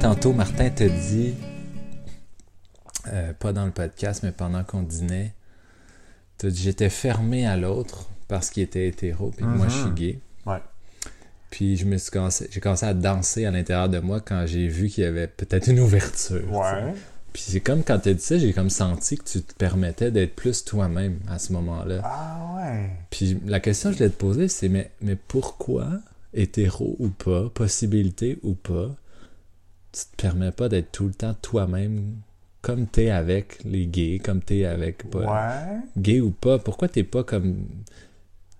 tantôt, Martin te dit, euh, pas dans le podcast, mais pendant qu'on dînait, dit j'étais fermé à l'autre parce qu'il était hétéro, puis moi je suis mhm. gay. Ouais. Puis je me suis commencé, j'ai commencé à danser à l'intérieur de moi quand j'ai vu qu'il y avait peut-être une ouverture. Ouais. Puis c'est comme quand tu as dit ça, j'ai comme senti que tu te permettais d'être plus toi-même à ce moment-là. Ah ouais. Puis la question que je voulais te poser, c'est mais, mais pourquoi, hétéro ou pas, possibilité ou pas, tu te permets pas d'être tout le temps toi-même comme t'es avec les gays, comme t'es avec pas ouais. gay ou pas. Pourquoi t'es pas comme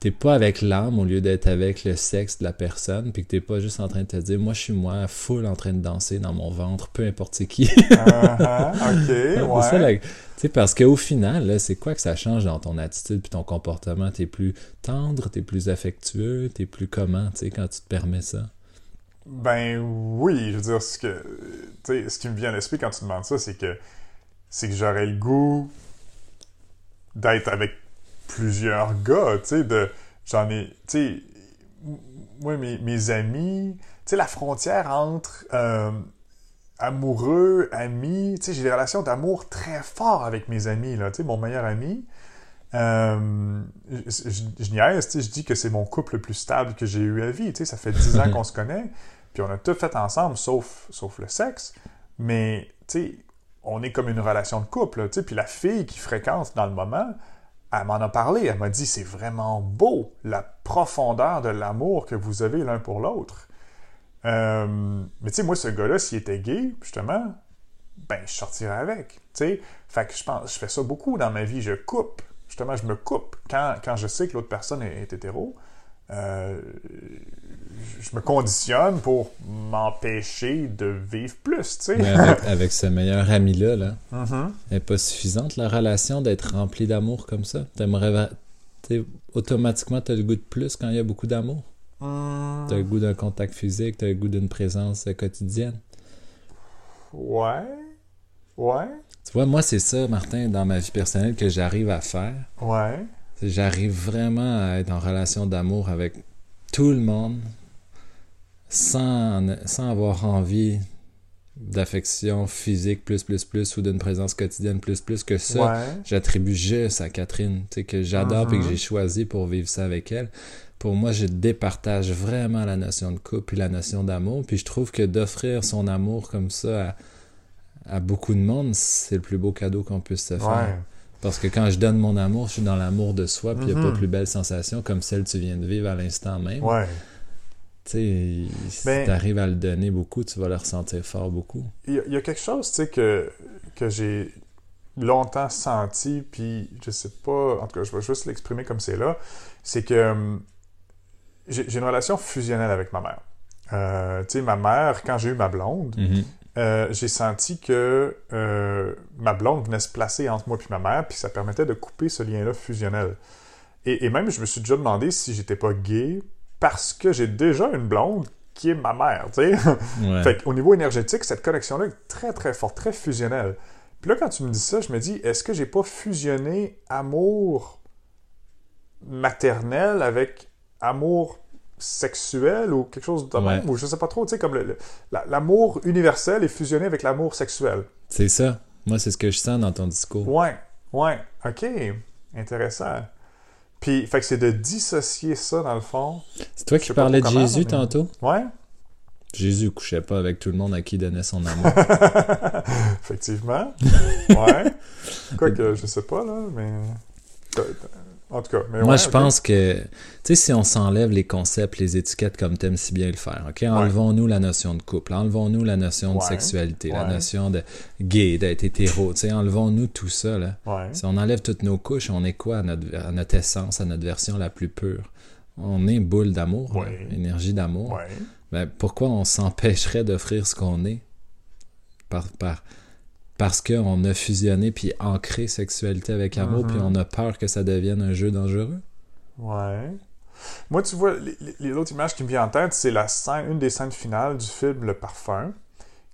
t'es pas avec l'âme au lieu d'être avec le sexe de la personne, puis que t'es pas juste en train de te dire, moi je suis moi, full en train de danser dans mon ventre, peu importe qui. uh-huh, ok, ouais. sais parce qu'au final, c'est quoi que ça change dans ton attitude puis ton comportement? T'es plus tendre, t'es plus affectueux, t'es plus comment, tu sais, quand tu te permets ça? Ben oui, je veux dire, ce, que, ce qui me vient à l'esprit quand tu demandes ça, c'est que c'est que j'aurais le goût d'être avec plusieurs gars, tu sais, de... J'en ai... Tu sais, moi, mes, mes amis... Tu sais, la frontière entre euh, amoureux, amis... Tu sais, j'ai des relations d'amour très fortes avec mes amis, là. Tu sais, mon meilleur ami... Euh, je, je, niaise, tu sais, je dis que c'est mon couple le plus stable que j'ai eu à vie. Tu sais, ça fait dix ans qu'on se connaît, puis on a tout fait ensemble, sauf, sauf le sexe. Mais, tu sais, on est comme une relation de couple. Tu sais, puis la fille qui fréquente dans le moment, elle m'en a parlé, elle m'a dit c'est vraiment beau la profondeur de l'amour que vous avez l'un pour l'autre. Euh, mais tu sais, moi, ce gars-là, s'il était gay, justement, ben, je sortirais avec. Tu sais, fait que je pense, je fais ça beaucoup dans ma vie, je coupe. Justement, je me coupe quand, quand je sais que l'autre personne est, hétéro. Euh, je me conditionne pour m'empêcher de vivre plus, tu sais. avec, ce meilleur ami-là, là, mm-hmm. n'est pas suffisante la relation d'être remplie d'amour comme ça? T'aimerais... Automatiquement, t'as le goût de plus quand il y a beaucoup d'amour? Mm. T'as le goût d'un contact physique, t'as le goût d'une présence quotidienne? Ouais. Ouais. Tu vois, moi, c'est ça, Martin, dans ma vie personnelle, que j'arrive à faire. Ouais. J'arrive vraiment à être en relation d'amour avec tout le monde, sans, sans avoir envie d'affection physique plus plus plus ou d'une présence quotidienne plus plus que ça. J'attribue juste à Catherine tu sais que j'adore et que uh-huh. j'ai choisi pour vivre ça avec elle. Pour moi je départage vraiment la notion de couple et la notion d'amour puis je trouve que d'offrir son amour comme ça à, à beaucoup de monde c'est le plus beau cadeau qu'on puisse se faire parce que quand je donne mon amour je suis dans l'amour de soi puis il n'y a pas uh-huh. plus belle sensation comme celle que tu viens de vivre à l'instant même ouais tu sais, si ben, tu arrives à le donner beaucoup, tu vas le ressentir fort beaucoup. Il y, a quelque chose, tu sais, que, que j'ai longtemps senti, puis je sais pas, en tout cas, je vais juste l'exprimer comme c'est là, c'est que hum, j'ai une relation fusionnelle avec ma mère. Euh, tu sais, ma mère, quand j'ai eu ma blonde, mm-hmm. Euh, j'ai senti que euh, ma blonde venait se placer entre moi et ma mère, puis ça permettait de couper ce lien-là fusionnel. Et, et, même, je me suis déjà demandé si j'étais pas gay parce que j'ai déjà une blonde qui est ma mère, tu sais. fait au niveau énergétique, cette connexion-là est très, très forte, très fusionnelle. Puis là, quand tu me dis ça, je me dis, est-ce que j'ai pas fusionné amour maternel avec amour sexuel ou quelque chose de même, ou je sais pas trop, tu sais, comme l'amour universel est fusionné avec l'amour sexuel. C'est ça. Moi, c'est ce que je sens dans ton discours. Ouais, ouais, ok, intéressant. Puis, fait que c'est de dissocier ça, dans le fond. C'est toi qui parlais de Jésus tantôt? Ouais. Jésus couchait pas avec tout le monde à qui il donnait son amour. Effectivement. Ouais. Quoique, je sais pas, là, mais. En tout cas, mais Moi, je pense que, tu sais, si on s'enlève les concepts, les étiquettes comme t'aimes si bien le faire, OK? Enlevons-nous la notion de couple, enlevons-nous la notion de sexualité, la notion de gay, d'être hétéro, tu sais, enlevons-nous tout ça, là. Si on enlève toutes nos couches, on est quoi à notre, essence, à notre version la plus pure? On est boule d'amour, énergie d'amour. Ben, pourquoi on s'empêcherait d'offrir ce qu'on est? Par, par, parce qu'on a fusionné puis ancré sexualité avec amour, puis mm-hmm. on a peur que ça devienne un jeu dangereux? Ouais. Moi, tu vois, l'autre image qui me vient en tête, c'est la scène, une des scènes finales du film Le Parfum,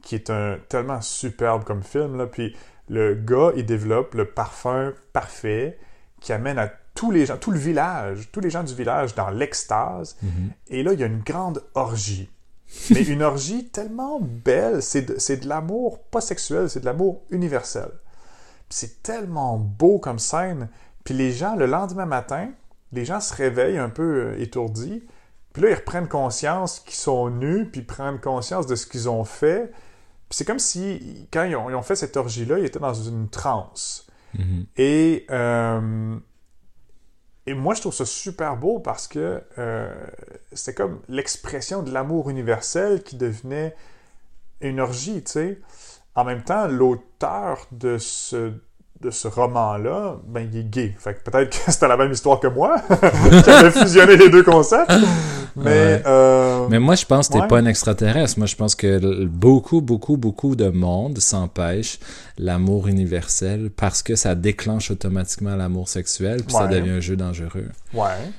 qui est un tellement superbe comme film. Là. Puis le gars, il développe le parfum parfait qui amène à tous les gens, tout le village, tous les gens du village dans l'extase. Mm-hmm. Et là, il y a une grande orgie. Mais une orgie tellement belle. C'est de, de l'amour pas sexuel, c'est de l'amour universel. C'est tellement beau comme scène. Puis les gens, le lendemain matin, les gens se réveillent un peu euh, étourdis. Puis là, ils reprennent conscience qu'ils sont nus, puis prennent conscience de ce qu'ils ont fait. Puis c'est comme si, quand ils ont, fait cette orgie-là, ils étaient dans une transe. Mhm. Et, euh, et moi, je trouve ça super beau parce que euh, c'est comme l'expression de l'amour universel qui devenait une orgie, tu sais. En même temps, l'auteur de ce, de ce roman-là, ben, il est gay. Fait que peut-être que c'était la même histoire que moi, qui avait fusionné les deux concepts. Mais, euh, Mais moi, je pense que t'es pas un extraterrestre. Moi, je pense que beaucoup, beaucoup, beaucoup de monde s'empêche l'amour universel parce que ça déclenche automatiquement l'amour sexuel, puis ça devient un jeu dangereux. Ouais.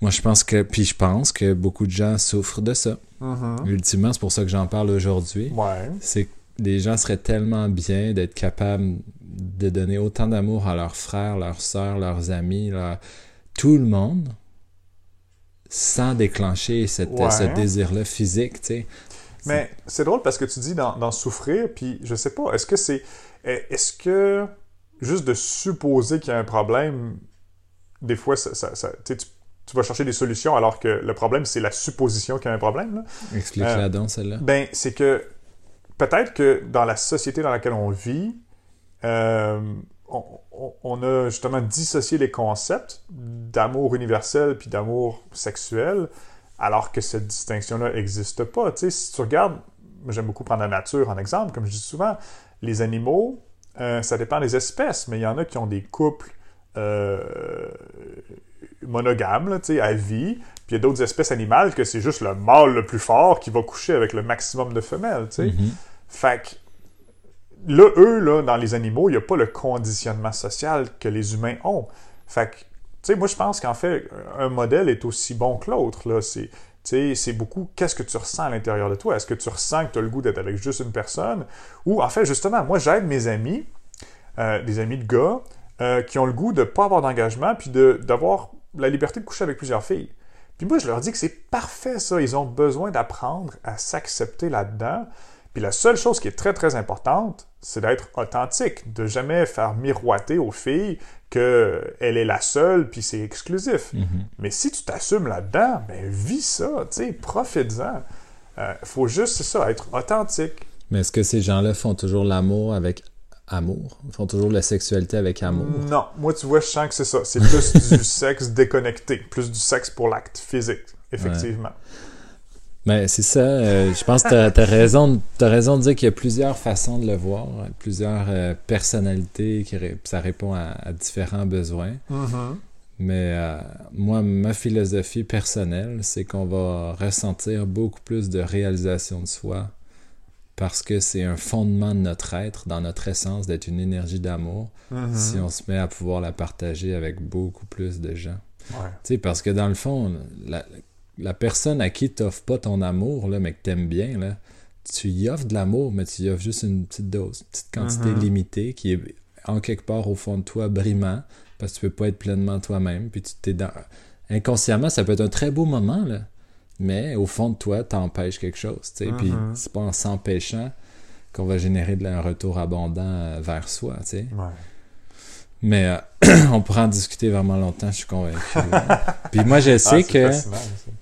Moi, je pense que, puis je pense que beaucoup de gens souffrent de ça. Mm-hmm. Ultimement, c'est pour ça que j'en parle aujourd'hui. Ouais. C'est que les gens seraient tellement bien d'être capables de donner autant d'amour à leurs frères, leurs sœurs, leurs amis, tout le monde, sans déclencher cette, ce désir-là physique, tu sais. Mais c'est drôle parce que tu dis d'en souffrir, puis je sais pas, est-ce que c'est... Est-ce que juste de supposer qu'il y a un problème, des fois, ça, ça, tu, tu vas chercher des solutions alors que le problème, c'est la supposition qu'il y a un problème. Explique-la euh, donc, celle-là. Ben, c'est que peut-être que dans la société dans laquelle on vit, euh, on, a justement dissocié les concepts d'amour universel puis d'amour sexuel, alors que cette distinction-là n'existe pas. Tu sais, si tu regardes, j'aime beaucoup prendre la nature en exemple, comme je dis souvent, les animaux, euh, ça dépend des espèces, mais il y en a qui ont des couples euh, monogames, tu sais, à vie, puis il y a d'autres espèces animales que c'est juste le mâle le plus fort qui va coucher avec le maximum de femelles, tu sais. Mm-hmm. Fait que là, eux, là, dans les animaux, il n'y a pas le conditionnement social que les humains ont. Fait que, tu sais, moi, je pense qu'en fait, un modèle est aussi bon que l'autre, là. C'est, c'est beaucoup qu'est-ce que tu ressens à l'intérieur de toi? Est-ce que tu ressens que tu as le goût d'être avec juste une personne? Ou, en fait, justement, moi, j'aide mes amis, euh, des amis de gars, euh, qui ont le goût de ne pas avoir d'engagement, puis d'avoir la liberté de coucher avec plusieurs filles. Puis moi, je leur dis que c'est parfait, ça. Ils ont besoin d'apprendre à s'accepter là-dedans. Puis la seule chose qui est très, très importante, c'est d'être authentique, de jamais faire miroiter aux filles qu'elle est la seule, puis c'est exclusif. Mm-hmm. Mais si tu t'assumes là-dedans, ben vis ça, tu sais, profite-en. Il euh, faut juste, c'est ça, être authentique. Mais est-ce que ces gens-là font toujours l'amour avec amour? Ils font toujours la sexualité avec amour? Non. Moi, tu vois, je sens que c'est ça. C'est plus du sexe déconnecté, plus du sexe pour l'acte physique, effectivement. Mais c'est ça, euh, je pense que tu as, raison, as raison de dire qu'il y a plusieurs façons de le voir, plusieurs euh, personnalités, qui ça répond à, différents besoins. Mm-hmm. Mais euh, moi, ma philosophie personnelle, c'est qu'on va ressentir beaucoup plus de réalisation de soi parce que c'est un fondement de notre être, dans notre essence, d'être une énergie d'amour, mm-hmm. si on se met à pouvoir la partager avec beaucoup plus de gens. Ouais. Tu sais, parce que dans le fond, la, la personne à qui tu n'offres pas ton amour, là, mais que tu aimes bien, là, tu y offres de l'amour, mais tu y offres juste une petite dose, une petite quantité Mhm. limitée qui est en quelque part au fond de toi brimant, parce que tu peux pas être pleinement toi-même, puis tu t'es dans... Inconsciemment, ça peut être un très beau moment, là, mais au fond de toi, t'empêches quelque chose, tu sais, puis Mhm. c'est pas en s'empêchant qu'on va générer de un retour abondant euh, vers soi, tu sais. Ouais. Mais euh, on pourra en discuter vraiment longtemps, je suis convaincu. Puis moi, je Ah, sais c'est que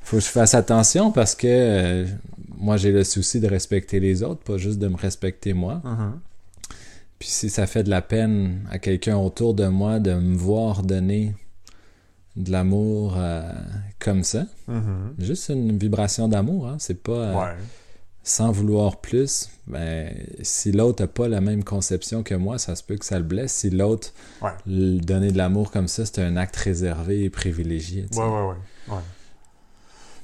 faut que je fasse attention parce que euh, moi, j'ai le souci de respecter les autres, pas juste de me respecter moi. Mhm. Puis si ça fait de la peine à quelqu'un autour de moi de me voir donner de l'amour euh, comme ça, Mhm. juste une vibration d'amour, hein, c'est pas Ouais. Sans vouloir plus. Ben, si l'autre n'a pas la même conception que moi, ça se peut que ça le blesse. Si l'autre Ouais. donner de l'amour comme ça, c'est un acte réservé et privilégié. ouais, ouais, ouais.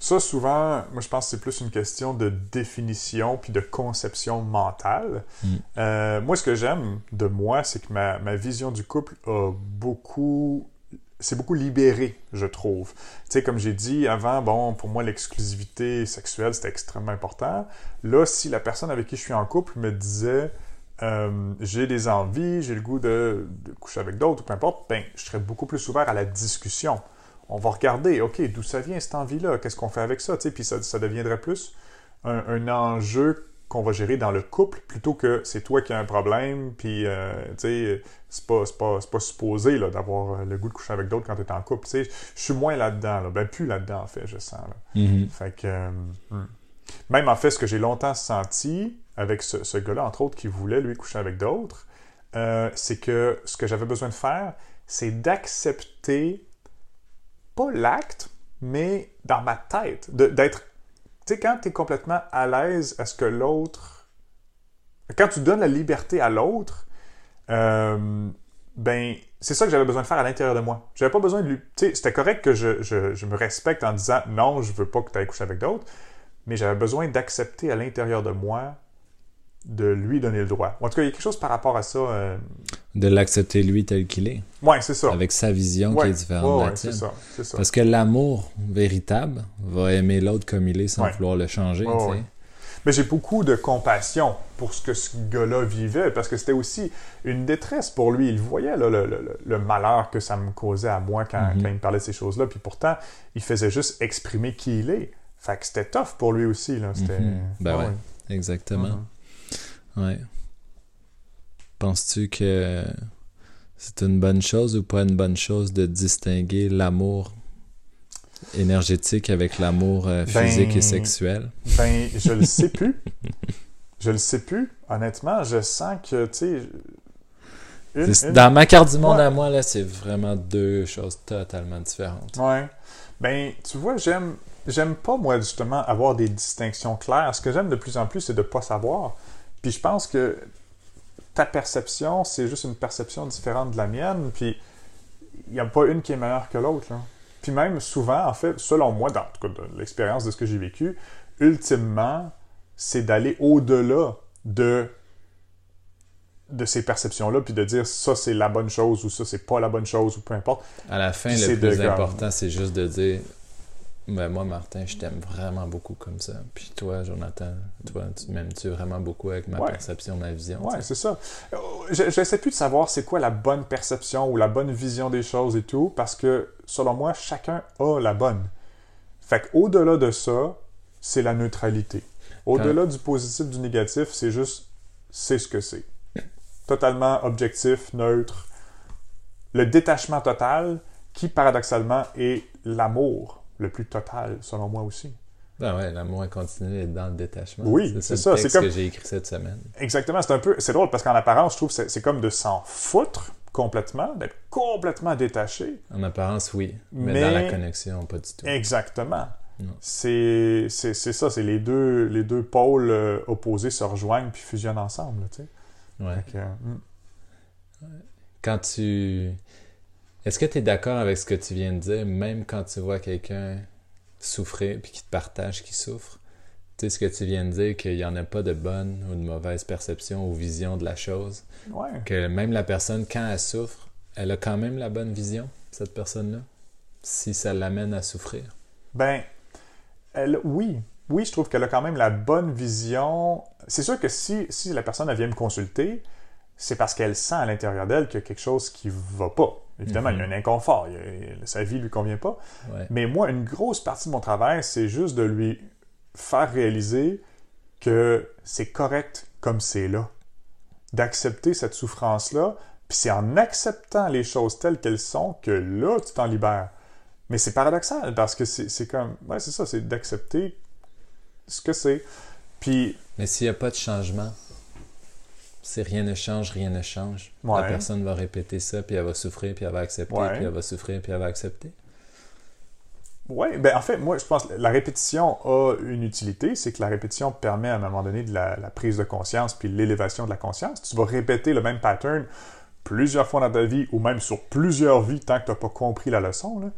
Ça, souvent, moi, je pense que c'est plus une question de définition puis de conception mentale. Mm. Euh, moi, ce que j'aime de moi, c'est que ma, ma vision du couple a beaucoup... C'est beaucoup libéré, je trouve. Tu sais, comme j'ai dit avant, bon, pour moi, l'exclusivité sexuelle, c'était extrêmement important. Là, si la personne avec qui je suis en couple me disait... euh, j'ai des envies, j'ai le goût de, de coucher avec d'autres, ou peu importe, ben, je serais beaucoup plus ouvert à la discussion on va regarder, OK, d'où ça vient cette envie-là? Qu'est-ce qu'on fait avec ça? Tu sais, puis ça, ça deviendrait plus un, enjeu qu'on va gérer dans le couple plutôt que c'est toi qui as un problème, puis euh, tu sais, c'est pas, pas, pas, supposé d'avoir le goût de coucher avec d'autres quand tu es en couple. Tu sais, je suis moins là-dedans, là. ben plus là-dedans en fait, je sens. Là. Mm-hmm. Fait que, hmm. même en fait, ce que j'ai longtemps senti avec ce, ce gars-là, entre autres, qui voulait lui coucher avec d'autres, euh, c'est que ce que j'avais besoin de faire, c'est d'accepter, pas l'acte, mais dans ma tête, d'être... Tu quand tu es complètement à l'aise à ce que l'autre... Quand tu donnes la liberté à l'autre, euh, ben, c'est ça que j'avais besoin de faire à l'intérieur de moi. J'avais pas besoin de lui... Tu c'était correct que je, me respecte en disant « Non, je veux pas que tu ailles coucher avec d'autres », mais j'avais besoin d'accepter à l'intérieur de moi de lui donner le droit. En tout cas, il y a quelque chose par rapport à ça. Euh, de l'accepter lui tel qu'il est. Oui, c'est ça. Avec sa vision qui est différente de la tienne. Ça, ça. Parce que l'amour véritable va aimer l'autre comme il est sans vouloir le changer. Mais j'ai beaucoup de compassion pour ce que ce gars-là vivait, parce que c'était aussi une détresse pour lui. Il voyait le, malheur que ça me causait à moi quand, mhm. il me parlait de ces choses-là, puis pourtant, il faisait juste exprimer qui il est. Fait que c'était tough pour lui aussi. Là. Mhm. Ben ouais, exactement. Mhm. Ouais. Penses-tu que c'est une bonne chose ou pas une bonne chose de distinguer l'amour énergétique avec l'amour euh, physique et ben, sexuel? Ben, je le sais plus. je le sais plus. Honnêtement, je sens que, tu sais. Dans ma carte du monde à moi, là, c'est vraiment deux choses totalement différentes. Ouais. Ben, tu vois, j'aime, j'aime pas, moi, justement, avoir des distinctions claires. Ce que j'aime de plus en plus, c'est de pas savoir. Puis je pense que ta perception, c'est juste une perception différente de la mienne, puis il n'y a pas une qui est meilleure que l'autre. Puis même souvent, en fait, selon moi, dans l'expérience de ce que j'ai vécu, ultimement, c'est d'aller au-delà de de ces perceptions-là, puis de dire ça c'est la bonne chose ou ça c'est pas la bonne chose ou peu importe. À la fin, le plus important, c'est juste de dire ben, moi, Martin, je t'aime vraiment beaucoup comme ça. Puis toi, Jonathan, toi, tu m'aimes-tu vraiment beaucoup avec ma perception, ma vision? Ouais, c'est ça. Euh, je sais plus de savoir c'est quoi la bonne perception ou la bonne vision des choses et tout, parce que, selon moi, chacun a la bonne. Fait qu'au-delà de ça, c'est la neutralité. Au-delà du positif, du négatif, c'est juste, c'est ce que c'est. Totalement objectif, neutre. Le détachement total, qui paradoxalement est l'amour le plus total, selon moi aussi. Ben ouais, l'amour inconditionnel est dans le détachement. Oui, c'est ça. C'est comme que j'ai écrit cette semaine. Exactement. C'est un peu, c'est drôle parce qu'en apparence, je trouve que c'est comme de s'en foutre complètement, d'être complètement détaché. En apparence, oui, mais, dans la connexion, pas du tout. Exactement. C'est ça, c'est les deux, les deux pôles euh, opposés se rejoignent puis fusionnent ensemble, tu sais. Ouais. Hmm. Quand tu est-ce que tu es d'accord avec ce que tu viens de dire, même quand tu vois quelqu'un souffrir puis qui te partage qu'il souffre? Tu sais ce que tu viens de dire, qu'il n'y en a pas de bonne ou de mauvaise perception ou vision de la chose. Que même la personne, quand elle souffre, elle a quand même la bonne vision, cette personne-là, si ça l'amène à souffrir. Ben, elle, oui. Oui, je trouve qu'elle a quand même la bonne vision. C'est sûr que si, si la personne vient me consulter, c'est parce qu'elle sent à l'intérieur d'elle qu'il y a quelque chose qui va pas. Évidemment, il y a un mhm. inconfort, sa vie ne lui convient pas. Mais moi, une grosse partie de mon travail, c'est juste de lui faire réaliser que c'est correct comme c'est là. D'accepter cette souffrance-là, puis c'est en acceptant les choses telles qu'elles sont que là, tu t'en libères. Mais c'est paradoxal parce que c'est comme. Ouais, c'est ça, c'est d'accepter ce que c'est. Puis. Mais s'il n'y a pas de changement, si rien ne change, rien ne change. La personne va répéter ça, puis elle va souffrir, puis elle va accepter, puis elle va souffrir, puis elle va accepter. Oui, ben en fait, moi, je pense que la répétition a une utilité, c'est que la répétition permet à un moment donné de la, prise de conscience puis l'élévation de la conscience. Tu vas répéter le même pattern plusieurs fois dans ta vie ou même sur plusieurs vies tant que tu n'as pas compris la leçon. Là.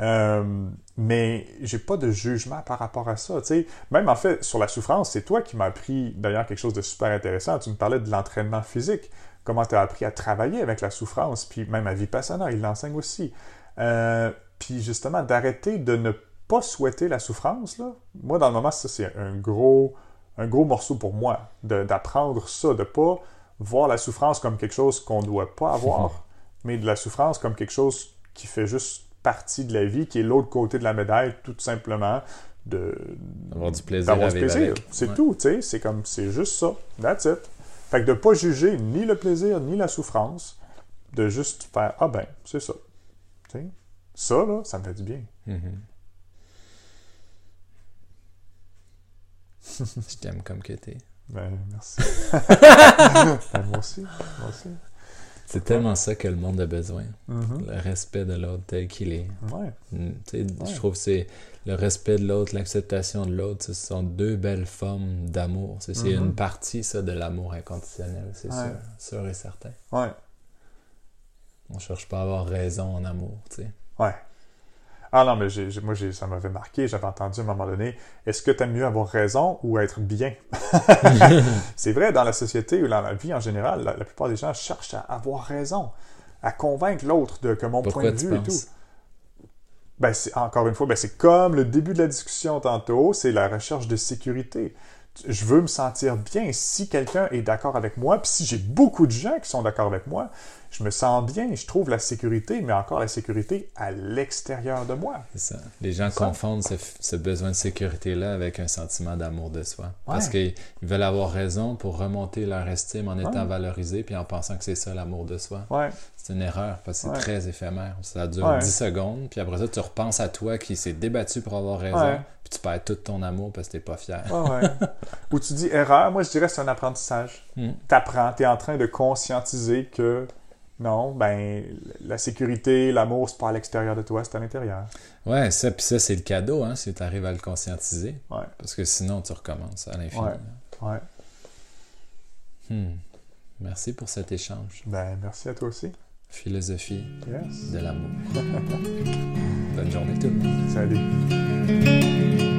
Euh, mais j'ai pas de jugement par rapport à ça. sais. Même en fait, sur la souffrance, c'est toi qui m'as appris d'ailleurs quelque chose de super intéressant. Tu me parlais de l'entraînement physique. Comment tu as appris à travailler avec la souffrance, puis même à Vipassana, il l'enseigne aussi. Euh, puis justement, d'arrêter de ne pas souhaiter la souffrance, là. Moi, dans le moment, ça, c'est un gros, un gros morceau pour moi, d'apprendre ça, de pas voir la souffrance comme quelque chose qu'on ne doit pas avoir, mais de la souffrance comme quelque chose qui fait juste partie de la vie, qui est l'autre côté de la médaille, tout simplement. de d'avoir du plaisir. D'avoir du plaisir. C'est tout, tu sais. C'est comme, c'est juste ça. That's it. Fait que de pas juger ni le plaisir ni la souffrance, de juste faire, ah ben, c'est ça. Tu sais. Ça, là, ça me fait du bien. Mm-hmm. Je t'aime comme que t'es. Ben, merci. ben, moi aussi. Moi aussi. C'est tellement ça que le monde a besoin. Mm-hmm. Le respect de l'autre tel qu'il est. Ouais. Mm, je trouve que c'est le respect de l'autre, l'acceptation de l'autre, ce sont deux belles formes d'amour. C'est mm-hmm. une partie, ça, de l'amour inconditionnel, c'est sûr, sûr et certain. Ouais. On cherche pas à avoir raison en amour, tu sais. Ouais. Ah non, mais moi, ça m'avait marqué. J'avais entendu à un moment donné, est-ce que tu aimes mieux avoir raison ou être bien? c'est vrai, dans la société ou dans la vie en général, la, plupart des gens cherchent à avoir raison, à convaincre l'autre de que mon point de vue et tout. Ben, encore une fois, ben, c'est comme le début de la discussion tantôt, c'est la recherche de sécurité je veux me sentir bien. Si quelqu'un est d'accord avec moi, puis si j'ai beaucoup de gens qui sont d'accord avec moi, je me sens bien, je trouve la sécurité, mais encore la sécurité à l'extérieur de moi. C'est ça. Les gens confondent ce, besoin de sécurité-là avec un sentiment d'amour de soi. Parce qu'ils veulent avoir raison pour remonter leur estime en étant valorisés, puis en pensant que c'est ça l'amour de soi. C'est une erreur, parce que c'est très éphémère. Ça dure 10 secondes, puis après ça, tu repenses à toi qui s'est débattu pour avoir raison, puis tu perds tout ton amour parce que t'es pas fier. Ou tu dis erreur, moi je dirais c'est un apprentissage. Hmm. Tu apprends, tu es en train de conscientiser que non, ben la sécurité, l'amour, c'est pas à l'extérieur de toi, c'est à l'intérieur. Ouais, ça, puis ça, c'est le cadeau, hein, si tu arrives à le conscientiser. Ouais. Parce que sinon, tu recommences à l'infini. Ouais. ouais. Hmm. Merci pour cet échange. Ben, merci à toi aussi. Philosophie de l'amour. Bonne journée tout le monde. Salut.